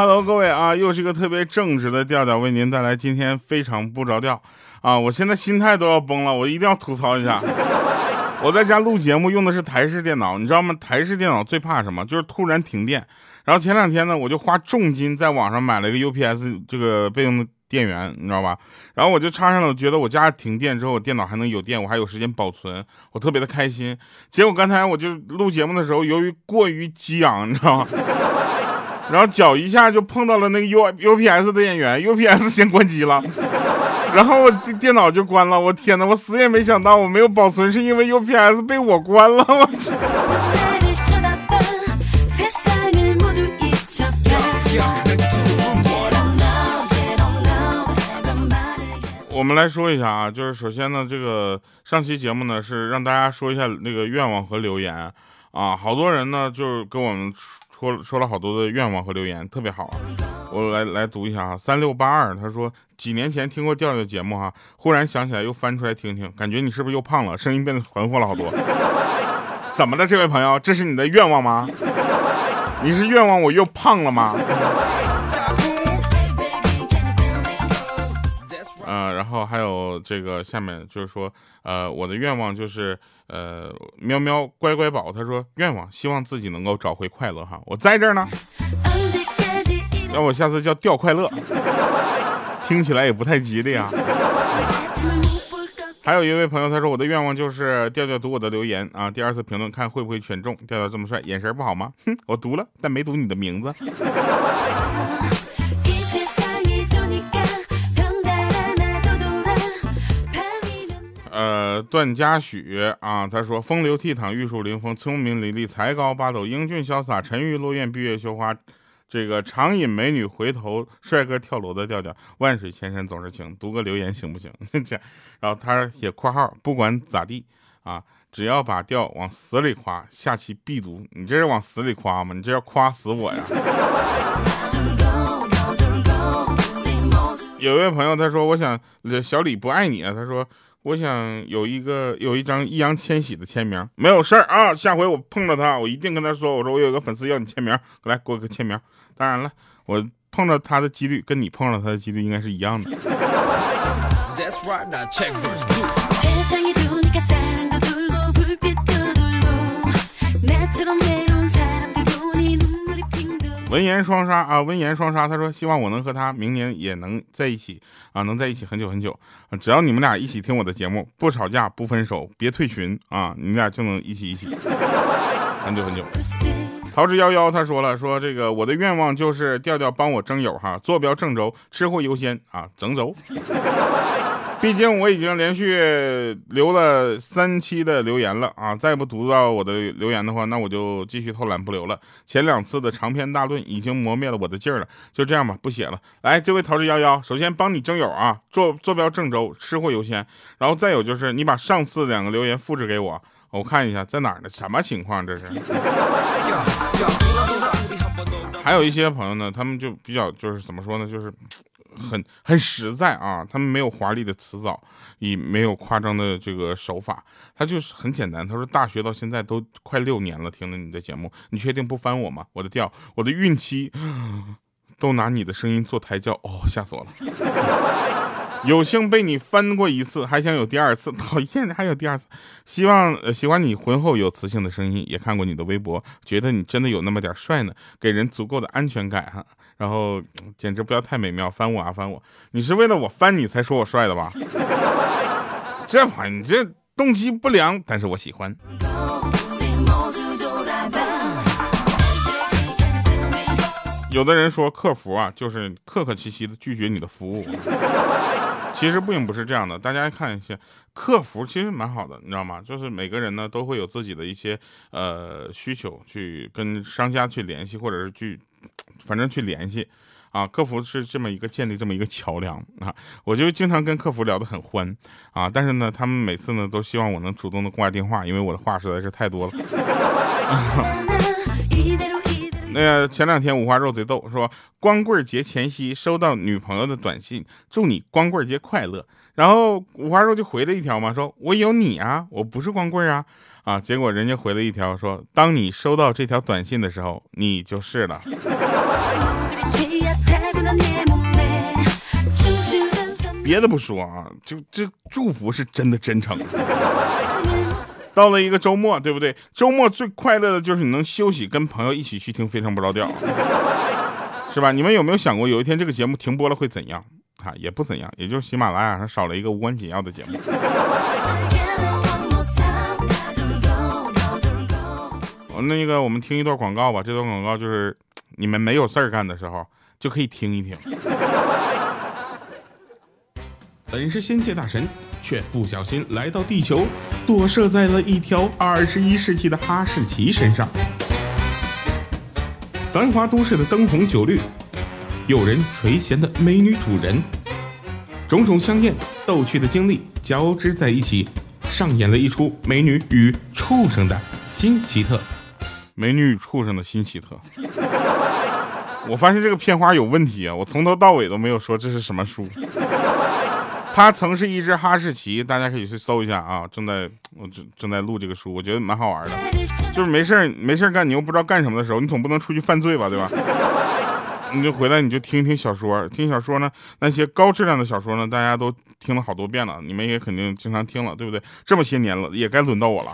Hello，各位啊，又是一个特别正直的调调，为您带来今天非常不着调啊！我现在心态都要崩了，我一定要吐槽一下。我在家录节目用的是台式电脑，你知道吗？台式电脑最怕什么？就是突然停电。然后前两天呢，我就花重金在网上买了一个 UPS 这个备用的电源，你知道吧？然后我就插上了，我觉得我家停电之后，我电脑还能有电，我还有时间保存，我特别的开心。结果刚才我就录节目的时候，由于过于激昂，你知道吗？然后脚一下就碰到了那个 U UPS 的电源，UPS 先关机了，然后我电脑就关了。我天哪，我死也没想到我没有保存，是因为 UPS 被我关了。我去。我们来说一下啊，就是首先呢，这个上期节目呢是让大家说一下那个愿望和留言啊，好多人呢就是跟我们。说说了好多的愿望和留言，特别好。啊我来来读一下啊，三六八二，他说几年前听过调调节目哈，忽然想起来又翻出来听听，感觉你是不是又胖了，声音变得浑厚了好多。怎么了，这位朋友，这是你的愿望吗？你是愿望我又胖了吗？后还有这个下面就是说，呃，我的愿望就是，呃，喵喵乖乖宝，他说愿望希望自己能够找回快乐哈，我在这儿呢。要我下次叫掉快乐，听起来也不太吉利啊。还有一位朋友他说我的愿望就是调调读我的留言啊，第二次评论看会不会选中。调调这么帅，眼神不好吗？哼，我读了，但没读你的名字。段嘉许啊，他说风流倜傥，玉树临风，聪明伶俐，才高八斗，英俊潇洒，沉鱼落雁，闭月羞花，这个长饮美女回头，帅哥跳楼的调调，万水千山总是情，读个留言行不行？这，然后他写括号，不管咋地啊，只要把调往死里夸，下期必读。你这是往死里夸吗？你这要夸死我呀！有一位朋友他说，我想小李不爱你啊，他说。我想有一个有一张易烊千玺的签名，没有事儿啊。下回我碰到他，我一定跟他说，我说我有个粉丝要你签名，来给我个签名。当然了，我碰到他的几率跟你碰到他的几率应该是一样的。文言双杀啊，文言双杀。他说希望我能和他明年也能在一起啊，能在一起很久很久。只要你们俩一起听我的节目，不吵架不分手，别退群啊，你俩就能一起一起很久很久。桃之夭夭他说了，说这个我的愿望就是调调帮我征友哈，坐标郑州，吃货优先啊，郑州。毕竟我已经连续留了三期的留言了啊！再不读到我的留言的话，那我就继续偷懒不留了。前两次的长篇大论已经磨灭了我的劲儿了，就这样吧，不写了。来，这位桃之夭夭，首先帮你征友啊，坐坐标郑州，吃货优先。然后再有就是你把上次两个留言复制给我，我看一下在哪儿呢？什么情况这是？还有一些朋友呢，他们就比较就是怎么说呢，就是。很很实在啊，他们没有华丽的辞藻，也没有夸张的这个手法，他就是很简单。他说大学到现在都快六年了，听了你的节目，你确定不翻我吗？我的调，我的孕期都拿你的声音做胎教，哦，吓死我了。有幸被你翻过一次，还想有第二次，讨厌，还有第二次。希望喜欢你浑厚有磁性的声音，也看过你的微博，觉得你真的有那么点帅呢，给人足够的安全感哈。然后简直不要太美妙，翻我啊翻我！你是为了我翻你才说我帅的吧？这玩意你这动机不良，但是我喜欢。有的人说客服啊，就是客客气气的拒绝你的服务。其实并不是这样的，大家看一下，客服其实蛮好的，你知道吗？就是每个人呢都会有自己的一些呃需求，去跟商家去联系，或者是去，反正去联系啊。客服是这么一个建立这么一个桥梁啊。我就经常跟客服聊得很欢啊，但是呢，他们每次呢都希望我能主动的挂电话，因为我的话实在是太多了。那个前两天五花肉贼逗说光棍节前夕收到女朋友的短信祝你光棍节快乐。然后五花肉就回了一条嘛说我有你啊我不是光棍啊。啊结果人家回了一条说当你收到这条短信的时候你就是了别的不说啊就这祝福是真的真诚。到了一个周末，对不对？周末最快乐的就是你能休息，跟朋友一起去听《非常不着调》，是吧？你们有没有想过，有一天这个节目停播了会怎样？啊，也不怎样，也就是喜马拉雅上少了一个无关紧要的节目。那个，我们听一段广告吧。这段广告就是你们没有事儿干的时候就可以听一听。本是仙界大神，却不小心来到地球，躲射在了一条二十一世纪的哈士奇身上。繁华都市的灯红酒绿，诱人垂涎的美女主人，种种香艳逗趣的经历交织在一起，上演了一出美女与畜生的新奇特。美女与畜生的新奇特。我发现这个片花有问题啊！我从头到尾都没有说这是什么书。它曾是一只哈士奇，大家可以去搜一下啊！正在我正正在录这个书，我觉得蛮好玩的。就是没事儿没事儿干，你又不知道干什么的时候，你总不能出去犯罪吧，对吧？你就回来你就听一听小说，听小说呢，那些高质量的小说呢，大家都听了好多遍了，你们也肯定经常听了，对不对？这么些年了，也该轮到我了，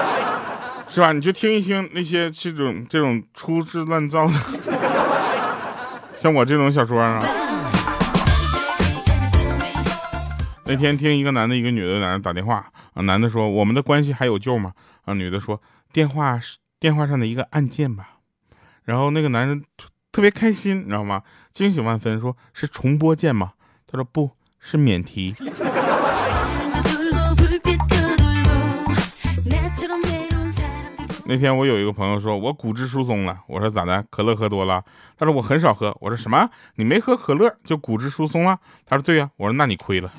是吧？你就听一听那些这种这种粗制滥造的，像我这种小说啊。那天听一个男的，一个女的在那打电话啊，男的说：“我们的关系还有救吗？”啊，女的说：“电话是电话上的一个按键吧。”然后那个男人特别开心，你知道吗？惊喜万分，说是重播键吗？他说不是免提。那天我有一个朋友说，我骨质疏松了。我说咋的？可乐喝多了？他说我很少喝。我说什么？你没喝可乐就骨质疏松了？他说对呀。我说那你亏了。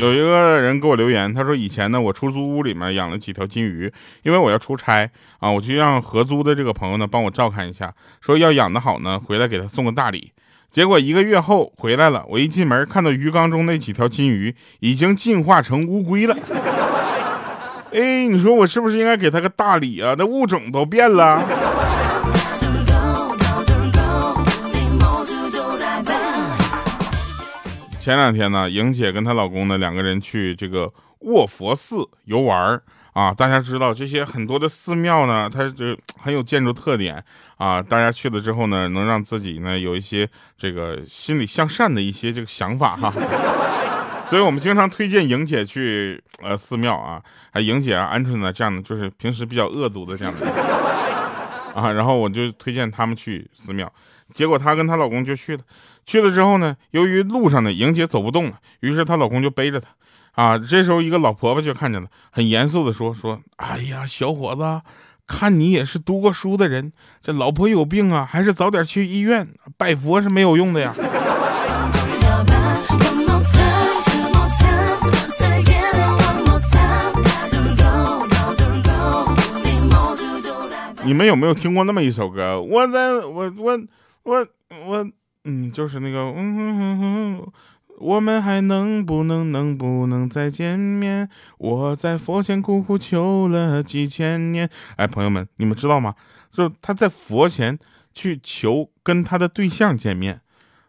有一个人给我留言，他说以前呢，我出租屋里面养了几条金鱼，因为我要出差啊，我就让合租的这个朋友呢帮我照看一下，说要养的好呢，回来给他送个大礼。结果一个月后回来了，我一进门看到鱼缸中那几条金鱼已经进化成乌龟了。哎，你说我是不是应该给他个大礼啊？那物种都变了。前两天呢，莹姐跟她老公呢两个人去这个卧佛寺游玩啊。大家知道这些很多的寺庙呢，它这很有建筑特点啊。大家去了之后呢，能让自己呢有一些这个心理向善的一些这个想法哈。所以我们经常推荐莹姐去呃寺庙啊，还莹姐啊、鹌鹑呢这样的，就是平时比较恶毒的这样的啊。然后我就推荐他们去寺庙，结果她跟她老公就去了。去了之后呢，由于路上呢，莹姐走不动了，于是她老公就背着她。啊，这时候一个老婆婆就看见了，很严肃的说：“说，哎呀，小伙子，看你也是读过书的人，这老婆有病啊，还是早点去医院拜佛是没有用的呀。”你们有没有听过那么一首歌？我在我我我我。嗯，就是那个，嗯哼哼哼，我们还能不能能不能再见面？我在佛前苦苦求了几千年。哎，朋友们，你们知道吗？就他在佛前去求跟他的对象见面，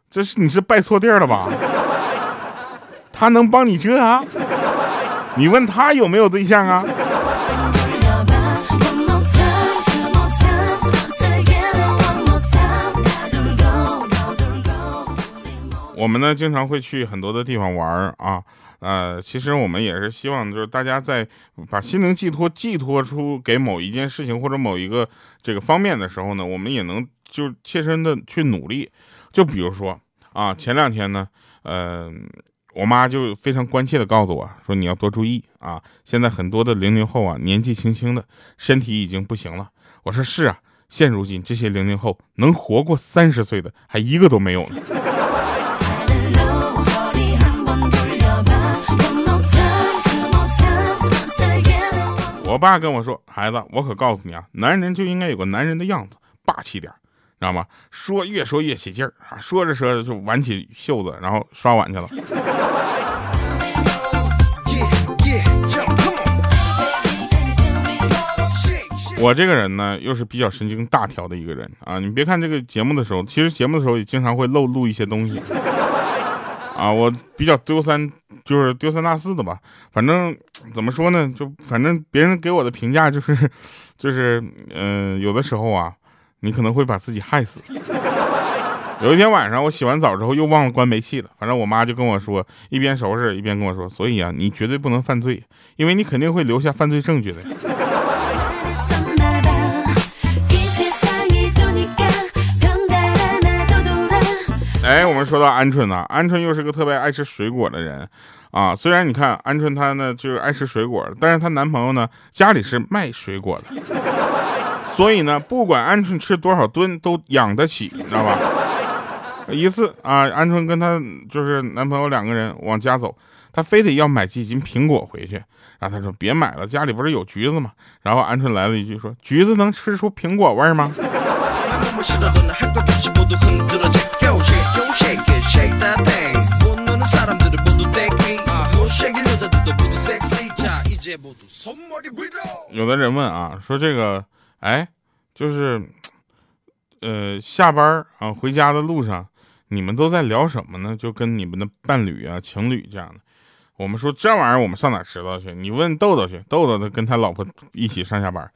这是你是拜错地儿了吧？他能帮你这啊？你问他有没有对象啊？我们呢经常会去很多的地方玩啊，呃，其实我们也是希望就是大家在把心灵寄托寄托出给某一件事情或者某一个这个方面的时候呢，我们也能就切身的去努力。就比如说啊，前两天呢，呃，我妈就非常关切的告诉我说，你要多注意啊，现在很多的零零后啊，年纪轻轻的身体已经不行了。我说是啊，现如今这些零零后能活过三十岁的还一个都没有呢。爸跟我说：“孩子，我可告诉你啊，男人就应该有个男人的样子，霸气点，知道吗？说越说越起劲儿啊，说着说着就挽起袖子，然后刷碗去了。”我这个人呢，又是比较神经大条的一个人啊。你别看这个节目的时候，其实节目的时候也经常会漏录一些东西啊。我比较丢三，就是丢三落四的吧。反正 怎么说呢，就反正别人给我的评价就是，就是嗯，有的时候啊，你可能会把自己害死。有一天晚上，我洗完澡之后又忘了关煤气了。反正我妈就跟我说，一边收拾一边跟我说：“所以啊，你绝对不能犯罪，因为你肯定会留下犯罪证据的。”哎，我们说到鹌鹑呢，鹌鹑又是个特别爱吃水果的人啊。虽然你看鹌鹑她呢就是爱吃水果，但是她男朋友呢家里是卖水果的，所以呢不管鹌鹑吃多少吨都养得起，你知道吧？一次啊，鹌鹑跟她就是男朋友两个人往家走，她非得要买几斤苹果回去。然后她说：“别买了，家里不是有橘子吗？”然后鹌鹑来了一句说：“橘子能吃出苹果味吗？” 有的人问啊，说这个，哎，就是，呃，下班啊回家的路上。你们都在聊什么呢？就跟你们的伴侣啊、情侣这样的。我们说这玩意儿，我们上哪知道去？你问豆豆去，豆豆他跟他老婆一起上下班。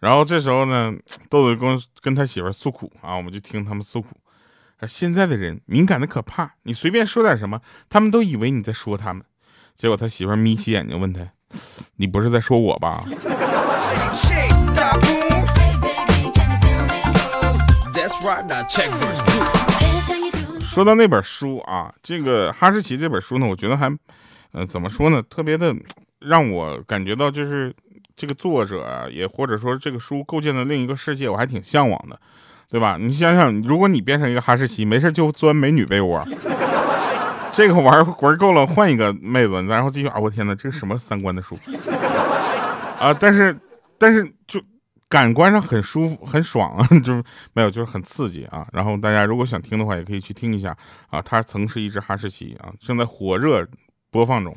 然后这时候呢，豆豆跟跟他媳妇诉苦啊，我们就听他们诉苦。现在的人敏感的可怕，你随便说点什么，他们都以为你在说他们。结果他媳妇眯起眼睛问他：“你不是在说我吧？”说到那本书啊，这个哈士奇这本书呢，我觉得还，呃，怎么说呢，特别的让我感觉到就是这个作者啊，也或者说这个书构建的另一个世界，我还挺向往的，对吧？你想想，如果你变成一个哈士奇，没事就钻美女被窝，这个玩玩够了，换一个妹子，然后继续啊！我天哪，这是什么三观的书啊？但是，但是就。感官上很舒服，很爽啊，就是没有，就是很刺激啊。然后大家如果想听的话，也可以去听一下啊。它曾是一只哈士奇啊，正在火热播放中。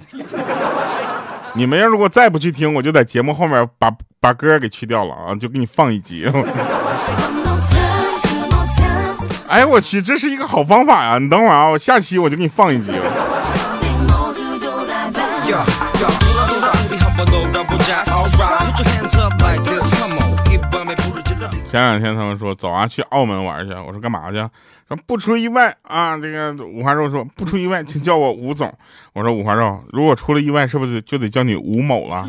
你们要如果再不去听，我就在节目后面把把歌给去掉了啊，就给你放一集。哎，我去，这是一个好方法呀！你等会儿啊，我下期我就给你放一集。前两天他们说走啊，去澳门玩去。我说干嘛去？说不出意外啊，这个五花肉说不出意外，请叫我吴总。我说五花肉，如果出了意外，是不是就得叫你吴某了？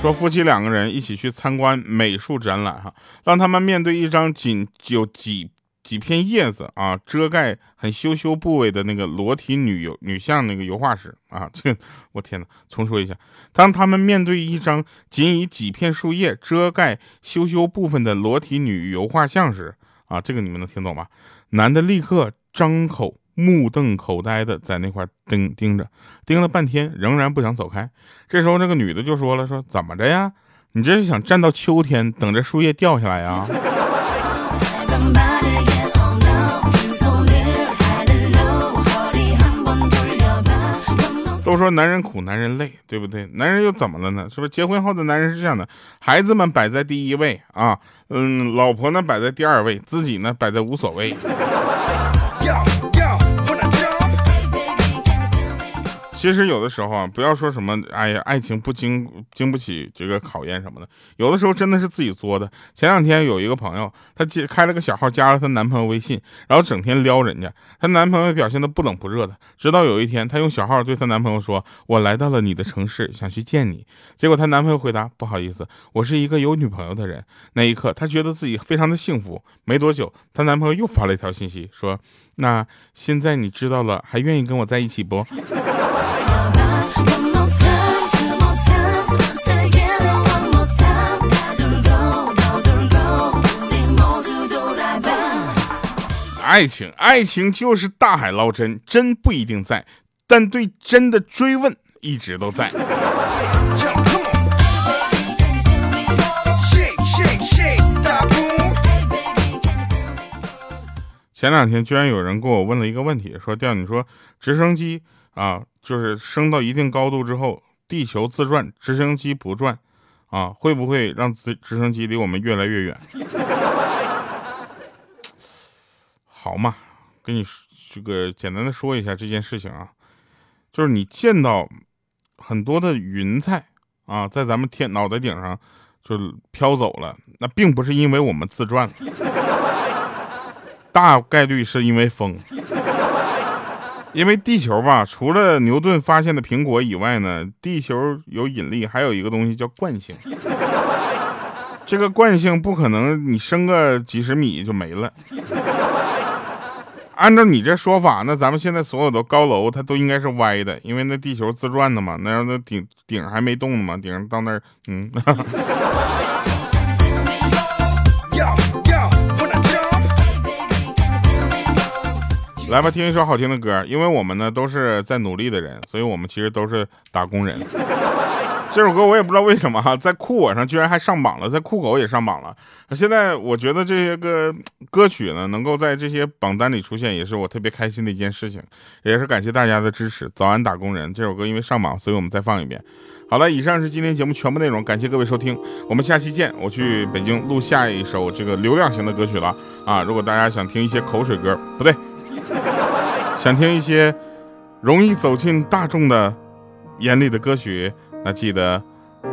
说夫妻两个人一起去参观美术展览哈，让他们面对一张仅有几。几片叶子啊，遮盖很羞羞部位的那个裸体女油女像那个油画时啊，这我天哪！重说一下，当他们面对一张仅以几片树叶遮盖羞羞部分的裸体女油画像时啊，这个你们能听懂吗？男的立刻张口目瞪口呆的在那块盯盯着，盯了半天，仍然不想走开。这时候，那个女的就说了：“说怎么着呀？你这是想站到秋天等着树叶掉下来呀？”都说男人苦，男人累，对不对？男人又怎么了呢？是不是结婚后的男人是这样的？孩子们摆在第一位啊，嗯，老婆呢摆在第二位，自己呢摆在无所谓。其实有的时候啊，不要说什么，哎呀，爱情不经经不起这个考验什么的，有的时候真的是自己作的。前两天有一个朋友，她接开了个小号，加了她男朋友微信，然后整天撩人家。她男朋友表现的不冷不热的，直到有一天，她用小号对她男朋友说：“我来到了你的城市，想去见你。”结果她男朋友回答：“不好意思，我是一个有女朋友的人。”那一刻，她觉得自己非常的幸福。没多久，她男朋友又发了一条信息说：“那现在你知道了，还愿意跟我在一起不？”爱情，爱情就是大海捞针，针不一定在，但对针的追问一直都在。前两天居然有人跟我问了一个问题，说：“调，你说直升机啊，就是升到一定高度之后，地球自转，直升机不转，啊，会不会让直直升机离我们越来越远？好嘛，跟你这个简单的说一下这件事情啊，就是你见到很多的云彩啊，在咱们天脑袋顶上就飘走了，那并不是因为我们自转，大概率是因为风。因为地球吧，除了牛顿发现的苹果以外呢，地球有引力，还有一个东西叫惯性。这个惯性不可能你升个几十米就没了。按照你这说法，那咱们现在所有的高楼它都应该是歪的，因为那地球自转的嘛，那那顶顶还没动呢嘛，顶到那儿，嗯。来吧，听一首好听的歌。因为我们呢都是在努力的人，所以我们其实都是打工人。这首歌我也不知道为什么哈，在酷我上居然还上榜了，在酷狗也上榜了。现在我觉得这些个歌曲呢，能够在这些榜单里出现，也是我特别开心的一件事情，也是感谢大家的支持。早安打工人这首歌因为上榜，所以我们再放一遍。好了，以上是今天节目全部内容，感谢各位收听，我们下期见。我去北京录下一首这个流量型的歌曲了啊！如果大家想听一些口水歌，不对。想听一些容易走进大众的眼里的歌曲，那记得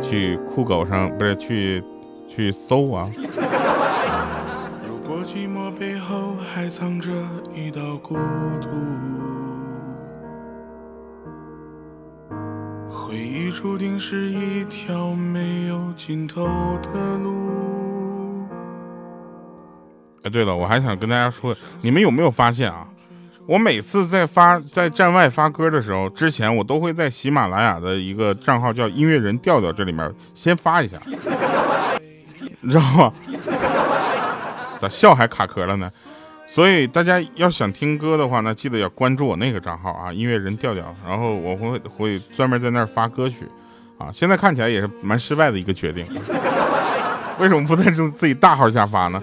去酷狗上，不是去去搜啊。如果寂寞背后还藏着一道孤独，回忆注定是一条没有尽头的路。哎，对了，我还想跟大家说，你们有没有发现啊？我每次在发在站外发歌的时候，之前我都会在喜马拉雅的一个账号叫音乐人调调这里面先发一下，你知道吗？咋笑还卡壳了呢？所以大家要想听歌的话呢，记得要关注我那个账号啊，音乐人调调，然后我会会专门在那儿发歌曲，啊，现在看起来也是蛮失败的一个决定，为什么不在自自己大号下发呢？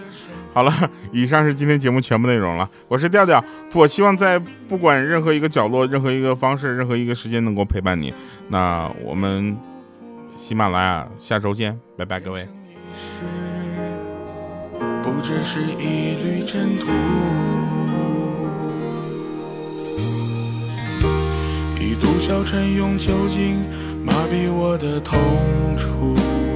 好了，以上是今天节目全部内容了。我是调调，我希望在不管任何一个角落、任何一个方式、任何一个时间能够陪伴你。那我们喜马拉雅下周见，拜拜，各位。不只是一缕尘土，一堵小尘用酒精麻痹我的痛楚。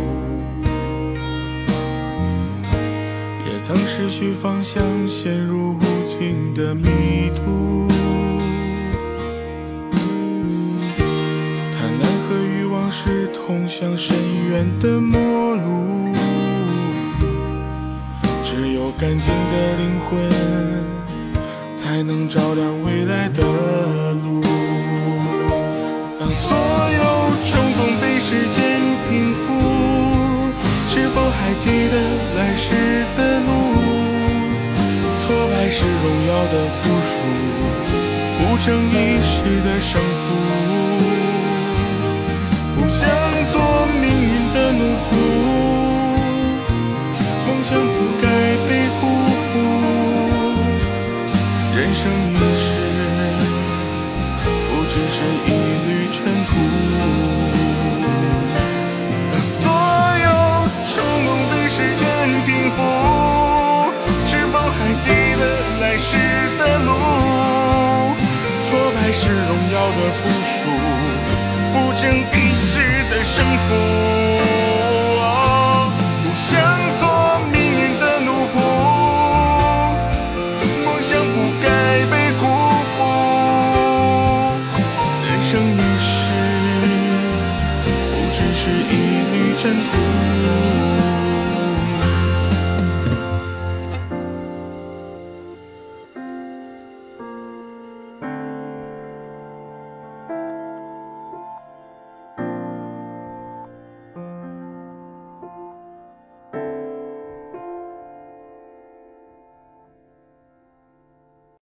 曾失去方向，陷入无尽的迷途。贪婪和欲望是通向深渊的陌路。只有干净的灵魂，才能照亮未来的的负数，不争一时的胜负，不想做命运的奴仆，梦想不该被辜负，人生